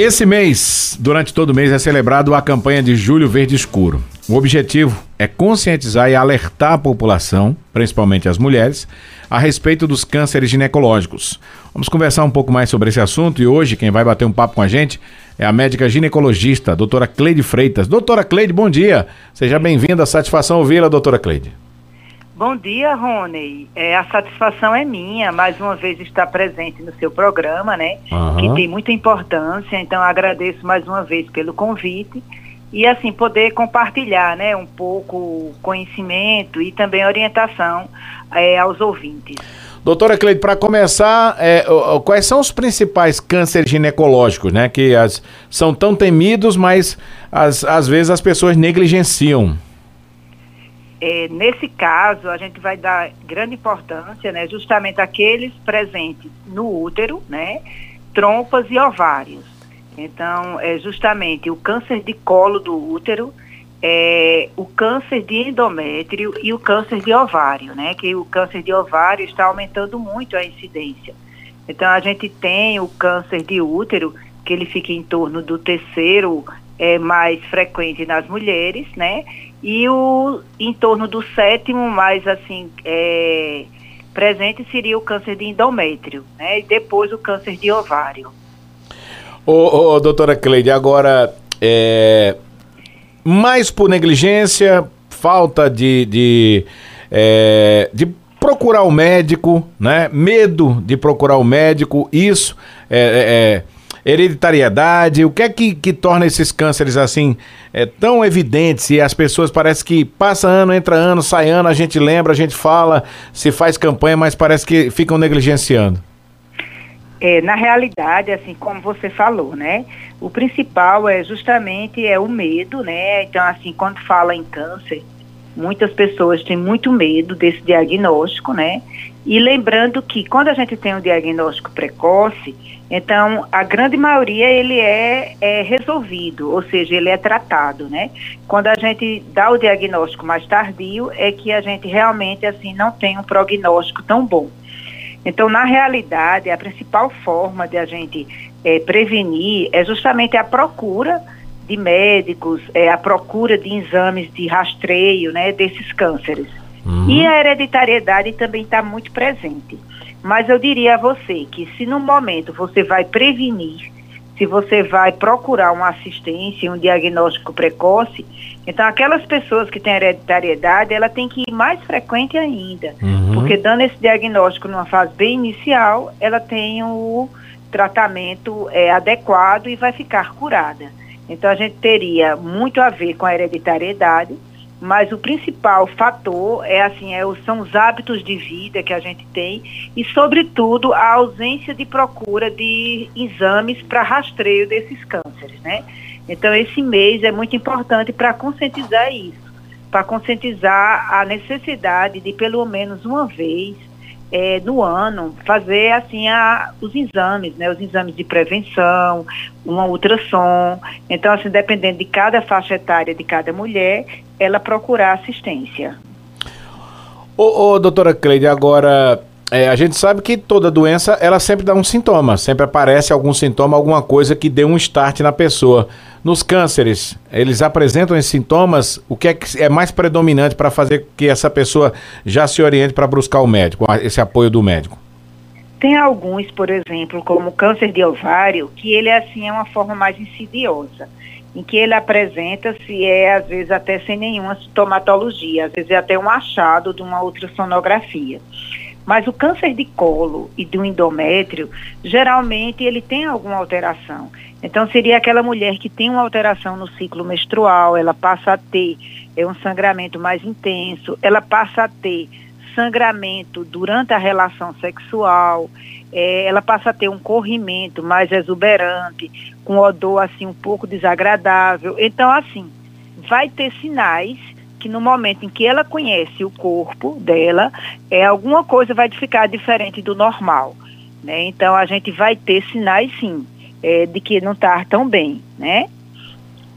Esse mês, durante todo o mês, é celebrado a campanha de Julho Verde Escuro. O objetivo é conscientizar e alertar a população, principalmente as mulheres, a respeito dos cânceres ginecológicos. Vamos conversar um pouco mais sobre esse assunto e hoje quem vai bater um papo com a gente é a médica ginecologista, doutora Cleide Freitas. Doutora Cleide, bom dia. Seja bem-vinda. Satisfação ouvi-la, doutora Cleide. Bom dia, Rony. É, a satisfação é minha, mais uma vez estar presente no seu programa, né? Uhum. Que tem muita importância. Então, agradeço mais uma vez pelo convite e assim poder compartilhar, né, um pouco conhecimento e também orientação é, aos ouvintes. Doutora Cleide, para começar, é, quais são os principais cânceres ginecológicos, né? Que as, são tão temidos, mas as, às vezes as pessoas negligenciam. É, nesse caso, a gente vai dar grande importância, né, justamente aqueles presentes no útero, né, trompas e ovários. Então, é justamente o câncer de colo do útero, é, o câncer de endométrio e o câncer de ovário, né, que o câncer de ovário está aumentando muito a incidência. Então, a gente tem o câncer de útero, que ele fica em torno do terceiro é, mais frequente nas mulheres, né? E o em torno do sétimo mais assim é, presente seria o câncer de endométrio, né? E depois o câncer de ovário. Ô, doutora Cleide, agora é, mais por negligência, falta de, de, é, de procurar o médico, né? Medo de procurar o médico, isso é, é, é hereditariedade, o que é que, que torna esses cânceres assim é, tão evidentes e as pessoas parece que passa ano, entra ano, sai ano, a gente lembra, a gente fala, se faz campanha, mas parece que ficam negligenciando. É, na realidade, assim como você falou, né? O principal é justamente é o medo, né? Então, assim, quando fala em câncer, muitas pessoas têm muito medo desse diagnóstico, né? E lembrando que quando a gente tem um diagnóstico precoce, então a grande maioria ele é, é resolvido, ou seja, ele é tratado, né? Quando a gente dá o diagnóstico mais tardio, é que a gente realmente assim não tem um prognóstico tão bom. Então, na realidade, a principal forma de a gente é, prevenir é justamente a procura de médicos, é, a procura de exames de rastreio né, desses cânceres. Uhum. E a hereditariedade também está muito presente. Mas eu diria a você que se no momento você vai prevenir, se você vai procurar uma assistência, um diagnóstico precoce, então aquelas pessoas que têm hereditariedade, ela tem que ir mais frequente ainda. Uhum. Porque dando esse diagnóstico numa fase bem inicial, ela tem o tratamento é, adequado e vai ficar curada. Então a gente teria muito a ver com a hereditariedade, mas o principal fator é assim, é, são os hábitos de vida que a gente tem e, sobretudo, a ausência de procura de exames para rastreio desses cânceres, né? Então esse mês é muito importante para conscientizar isso, para conscientizar a necessidade de pelo menos uma vez é, no ano fazer assim a, os exames, né? Os exames de prevenção, uma ultrassom. Então, assim, dependendo de cada faixa etária de cada mulher, ela procurar assistência. Ô, ô doutora Cleide, agora é, a gente sabe que toda doença ela sempre dá um sintoma, sempre aparece algum sintoma, alguma coisa que dê um start na pessoa. Nos cânceres, eles apresentam esses sintomas, o que é, que é mais predominante para fazer que essa pessoa já se oriente para buscar o médico, esse apoio do médico? Tem alguns, por exemplo, como o câncer de ovário, que ele assim é uma forma mais insidiosa, em que ele apresenta-se é às vezes até sem nenhuma sintomatologia, às vezes é até um achado de uma ultrassonografia. Mas o câncer de colo e do endométrio, geralmente ele tem alguma alteração. Então seria aquela mulher que tem uma alteração no ciclo menstrual, ela passa a ter é um sangramento mais intenso, ela passa a ter sangramento durante a relação sexual, é, ela passa a ter um corrimento mais exuberante, com odor assim um pouco desagradável. Então assim, vai ter sinais que no momento em que ela conhece o corpo dela, é alguma coisa vai ficar diferente do normal, né? Então a gente vai ter sinais sim é, de que não está tão bem, né?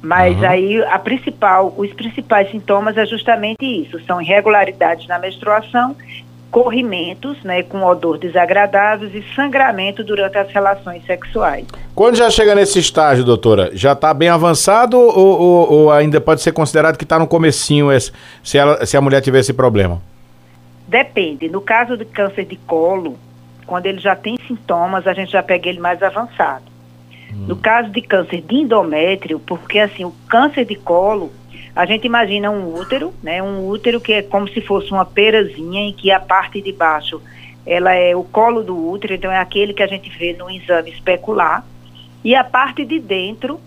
Mas uhum. aí a principal, os principais sintomas é justamente isso, são irregularidades na menstruação corrimentos, né, com odor desagradáveis e sangramento durante as relações sexuais. Quando já chega nesse estágio, doutora, já está bem avançado ou, ou, ou, ainda pode ser considerado que está no comecinho esse, se, ela, se a mulher tiver esse problema? Depende. No caso de câncer de colo, quando ele já tem sintomas, a gente já pega ele mais avançado. Hum. No caso de câncer de endométrio, porque assim, o câncer de colo, a gente imagina um útero, né? Um útero que é como se fosse uma perazinha em que a parte de baixo ela é o colo do útero, então é aquele que a gente vê no exame especular, e a parte de dentro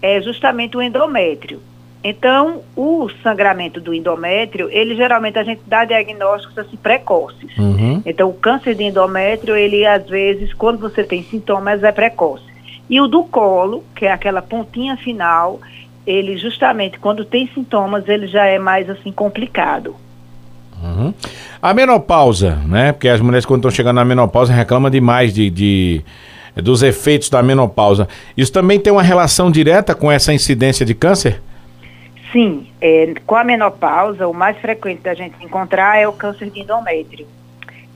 é justamente o endométrio. Então, o sangramento do endométrio, ele geralmente a gente dá diagnósticos assim precoces. Uhum. Então, o câncer de endométrio, ele às vezes, quando você tem sintomas, é precoce. E o do colo, que é aquela pontinha final, ele justamente quando tem sintomas, ele já é mais assim complicado. Uhum. A menopausa, né? Porque as mulheres quando estão chegando na menopausa reclamam demais de, de, dos efeitos da menopausa. Isso também tem uma relação direta com essa incidência de câncer? Sim, é, com a menopausa, o mais frequente da gente encontrar é o câncer de endométrio,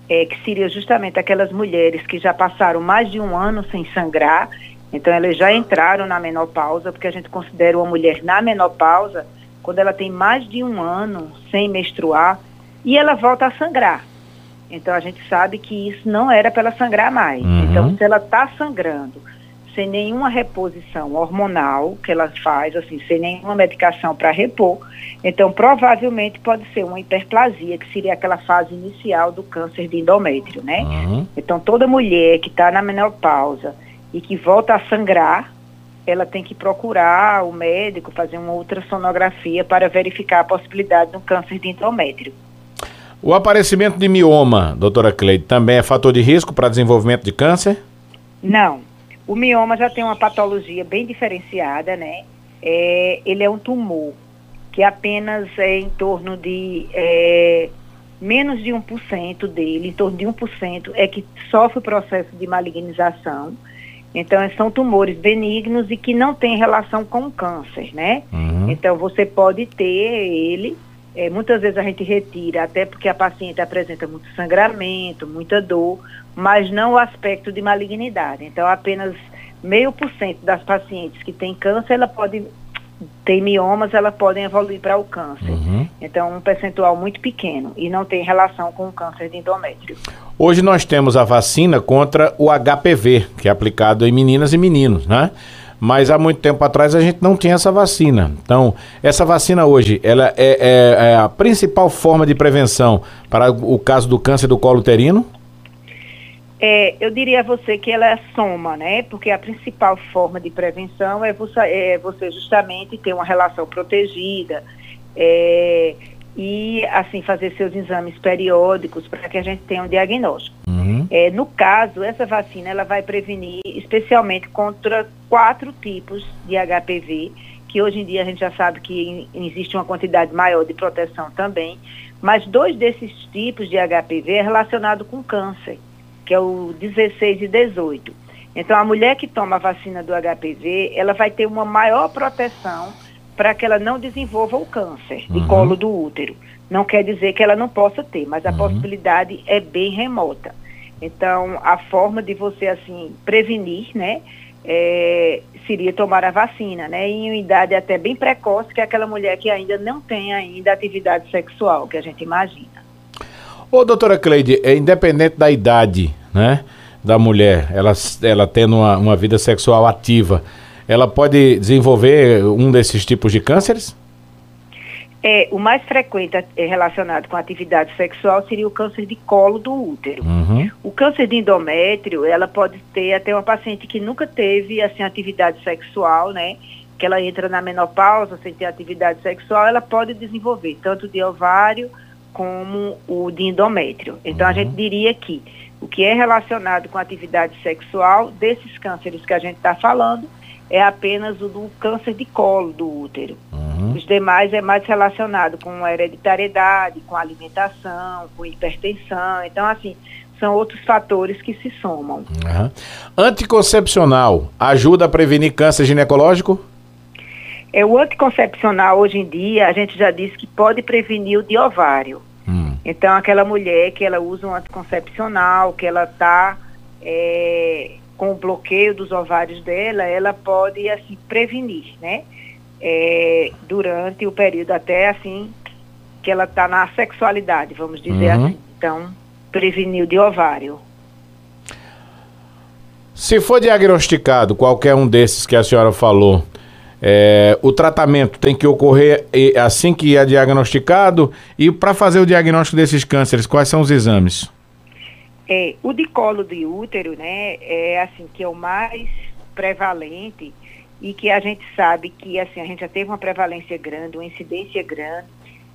é, que seria justamente aquelas mulheres que já passaram mais de um ano sem sangrar então elas já entraram na menopausa, porque a gente considera uma mulher na menopausa quando ela tem mais de um ano sem menstruar e ela volta a sangrar. Então a gente sabe que isso não era para ela sangrar mais. Uhum. Então se ela está sangrando sem nenhuma reposição hormonal que ela faz, assim, sem nenhuma medicação para repor, então provavelmente pode ser uma hiperplasia, que seria aquela fase inicial do câncer de endométrio, né? Uhum. Então toda mulher que está na menopausa e que volta a sangrar, ela tem que procurar o médico, fazer uma ultrassonografia para verificar a possibilidade de um câncer de endométrio. O aparecimento de mioma, doutora Cleide, também é fator de risco para desenvolvimento de câncer? Não. O mioma já tem uma patologia bem diferenciada, né? É, ele é um tumor que apenas é em torno de é, menos de 1% dele, em torno de 1%, é que sofre o processo de malignização. Então, são tumores benignos e que não têm relação com o câncer, né? Uhum. Então, você pode ter ele, é, muitas vezes a gente retira, até porque a paciente apresenta muito sangramento, muita dor, mas não o aspecto de malignidade. Então, apenas meio por cento das pacientes que têm câncer, ela pode tem miomas, elas podem evoluir para o câncer. Uhum. Então, um percentual muito pequeno e não tem relação com o câncer de endométrio. Hoje nós temos a vacina contra o HPV, que é aplicado em meninas e meninos, né? Mas há muito tempo atrás a gente não tinha essa vacina. Então, essa vacina hoje, ela é, é, é a principal forma de prevenção para o caso do câncer do colo uterino? É, eu diria a você que ela é soma, né? Porque a principal forma de prevenção é você, é você justamente ter uma relação protegida é, e, assim, fazer seus exames periódicos para que a gente tenha um diagnóstico. Uhum. É, no caso, essa vacina ela vai prevenir especialmente contra quatro tipos de HPV, que hoje em dia a gente já sabe que existe uma quantidade maior de proteção também, mas dois desses tipos de HPV é relacionado com câncer que é o 16 e 18. Então, a mulher que toma a vacina do HPV, ela vai ter uma maior proteção para que ela não desenvolva o câncer de uhum. colo do útero. Não quer dizer que ela não possa ter, mas a uhum. possibilidade é bem remota. Então, a forma de você, assim, prevenir, né, é, seria tomar a vacina, né, em uma idade até bem precoce, que é aquela mulher que ainda não tem ainda atividade sexual, que a gente imagina. Ô, doutora Cleide, é independente da idade, né, da mulher, ela, ela tendo uma, uma vida sexual ativa, ela pode desenvolver um desses tipos de cânceres? É, o mais frequente é relacionado com atividade sexual seria o câncer de colo do útero. Uhum. O câncer de endométrio, ela pode ter até uma paciente que nunca teve assim atividade sexual, né? Que ela entra na menopausa sem ter atividade sexual, ela pode desenvolver tanto de ovário como o de endométrio. Então, uhum. a gente diria que o que é relacionado com a atividade sexual, desses cânceres que a gente está falando, é apenas o do câncer de colo do útero. Uhum. Os demais é mais relacionado com a hereditariedade, com a alimentação, com hipertensão. Então, assim, são outros fatores que se somam. Uhum. Anticoncepcional ajuda a prevenir câncer ginecológico? É, o anticoncepcional, hoje em dia, a gente já disse que pode prevenir o de ovário. Hum. Então, aquela mulher que ela usa um anticoncepcional, que ela está é, com o bloqueio dos ovários dela, ela pode, assim, prevenir, né? É, durante o período até, assim, que ela está na sexualidade, vamos dizer uhum. assim. Então, preveniu de ovário. Se for diagnosticado qualquer um desses que a senhora falou, é, o tratamento tem que ocorrer assim que é diagnosticado e para fazer o diagnóstico desses cânceres, quais são os exames? É, o de colo de útero, né, é assim que é o mais prevalente e que a gente sabe que assim a gente já teve uma prevalência grande, uma incidência grande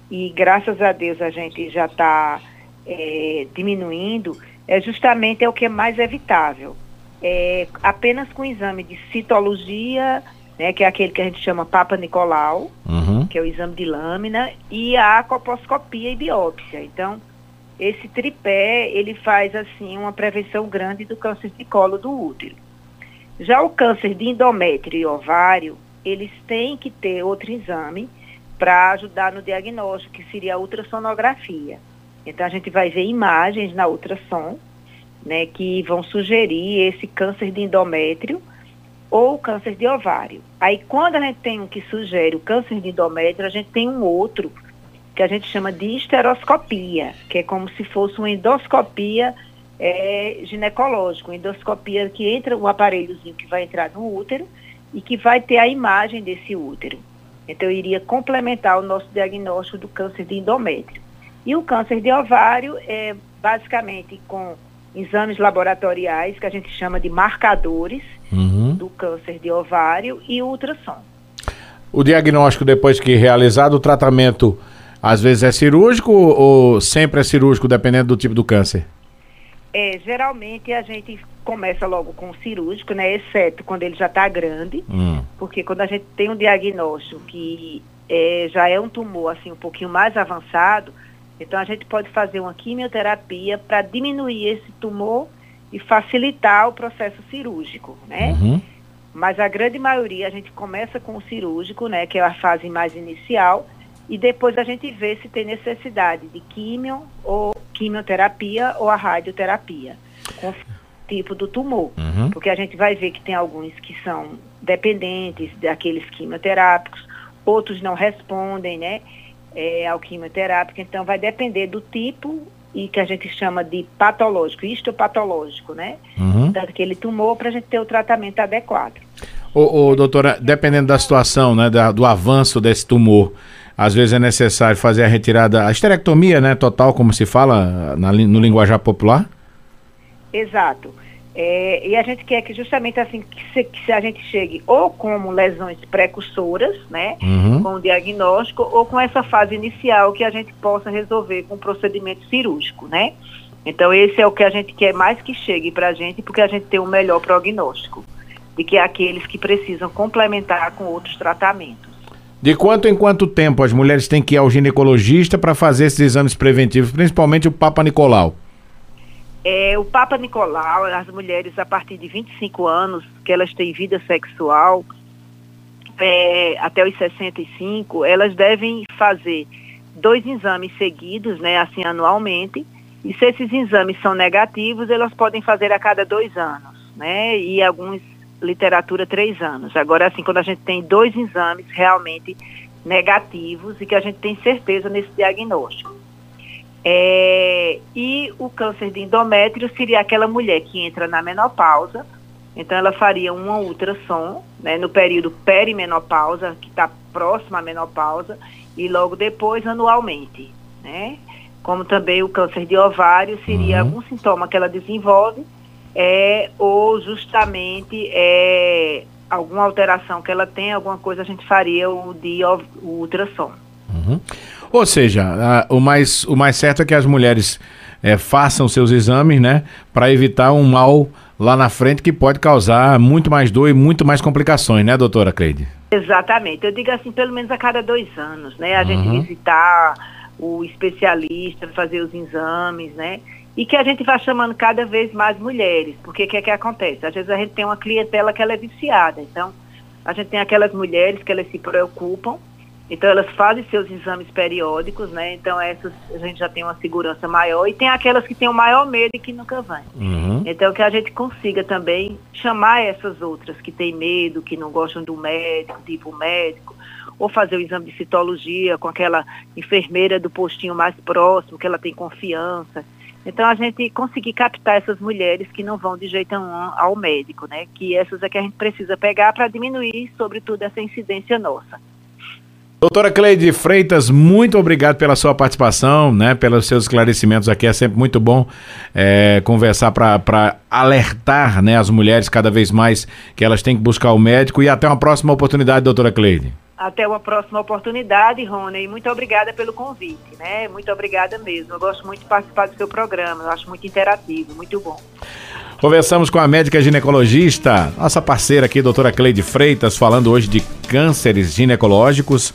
e graças a Deus a gente já está é, diminuindo, é justamente é o que é mais evitável é, apenas com exame de citologia, né, que é aquele que a gente chama Papa Nicolau, uhum. que é o exame de lâmina, e a coposcopia e biópsia. Então, esse tripé, ele faz, assim, uma prevenção grande do câncer de colo do útero. Já o câncer de endométrio e ovário, eles têm que ter outro exame para ajudar no diagnóstico, que seria a ultrassonografia. Então, a gente vai ver imagens na ultrassom, né, que vão sugerir esse câncer de endométrio ou câncer de ovário. Aí, quando a gente tem um que sugere o câncer de endométrio, a gente tem um outro que a gente chama de esteroscopia, que é como se fosse uma endoscopia é, ginecológica, uma endoscopia que entra um aparelhozinho que vai entrar no útero e que vai ter a imagem desse útero. Então, iria complementar o nosso diagnóstico do câncer de endométrio. E o câncer de ovário é basicamente com exames laboratoriais que a gente chama de marcadores uhum. do câncer de ovário e ultrassom. O diagnóstico depois que realizado, o tratamento às vezes é cirúrgico ou sempre é cirúrgico, dependendo do tipo do câncer? É, geralmente a gente começa logo com o cirúrgico, né? Exceto quando ele já está grande, hum. porque quando a gente tem um diagnóstico que é, já é um tumor assim um pouquinho mais avançado, então a gente pode fazer uma quimioterapia para diminuir esse tumor e facilitar o processo cirúrgico, né? Uhum. Mas a grande maioria a gente começa com o cirúrgico, né, que é a fase mais inicial, e depois a gente vê se tem necessidade de quimio ou quimioterapia ou a radioterapia, com o tipo do tumor. Uhum. Porque a gente vai ver que tem alguns que são dependentes daqueles quimioterápicos, outros não respondem, né? é, ao quimioterápico, então vai depender do tipo e que a gente chama de patológico, histopatológico, né? Uhum. Daquele tumor para a gente ter o tratamento adequado. Ô, ô, doutora, dependendo da situação, né, da, do avanço desse tumor, às vezes é necessário fazer a retirada, a esterectomia, né, total, como se fala na, no linguajar popular? Exato. É, e a gente quer que justamente assim que se, que se, a gente chegue ou como lesões precursoras, né, uhum. com o diagnóstico, ou com essa fase inicial que a gente possa resolver com procedimento cirúrgico, né? Então esse é o que a gente quer mais que chegue para a gente, porque a gente tem um melhor prognóstico de que aqueles que precisam complementar com outros tratamentos. De quanto em quanto tempo as mulheres têm que ir ao ginecologista para fazer esses exames preventivos, principalmente o Papa Nicolau? É, o Papa Nicolau, as mulheres a partir de 25 anos, que elas têm vida sexual, é, até os 65, elas devem fazer dois exames seguidos, né, assim, anualmente, e se esses exames são negativos, elas podem fazer a cada dois anos, né, e alguns, literatura, três anos. Agora, assim, quando a gente tem dois exames realmente negativos e que a gente tem certeza nesse diagnóstico. É, e o câncer de endométrio seria aquela mulher que entra na menopausa, então ela faria uma ultrassom né, no período perimenopausa, que está próximo à menopausa, e logo depois anualmente. Né? Como também o câncer de ovário seria uhum. algum sintoma que ela desenvolve, é, ou justamente é, alguma alteração que ela tem, alguma coisa a gente faria o de o ultrassom. Uhum. Ou seja, a, o, mais, o mais certo é que as mulheres é, façam seus exames, né? Para evitar um mal lá na frente que pode causar muito mais dor e muito mais complicações, né, doutora Creide? Exatamente. Eu digo assim, pelo menos a cada dois anos, né? A uhum. gente visitar o especialista, fazer os exames, né? E que a gente vá chamando cada vez mais mulheres, porque o que é que acontece? Às vezes a gente tem uma clientela que ela é viciada, então a gente tem aquelas mulheres que elas se preocupam Então elas fazem seus exames periódicos, né? Então essas a gente já tem uma segurança maior e tem aquelas que têm o maior medo e que nunca vão. Uhum. Então que a gente consiga também chamar essas outras que têm medo, que não gostam do médico, tipo médico, ou fazer o exame de citologia com aquela enfermeira do postinho mais próximo, que ela tem confiança. Então a gente conseguir captar essas mulheres que não vão de jeito nenhum ao médico, né? Que essas é que a gente precisa pegar para diminuir, sobretudo, essa incidência nossa. Doutora Cleide Freitas, muito obrigado pela sua participação, né, pelos seus esclarecimentos aqui. É sempre muito bom é, conversar para alertar né, as mulheres cada vez mais que elas têm que buscar o médico. E até uma próxima oportunidade, doutora Cleide. Até uma próxima oportunidade, Rony. Muito obrigada pelo convite, né? Muito obrigada mesmo. Eu gosto muito de participar do seu programa. Eu acho muito interativo, muito bom. Conversamos com a médica ginecologista, nossa parceira aqui, doutora Cleide Freitas, falando hoje de cânceres ginecológicos.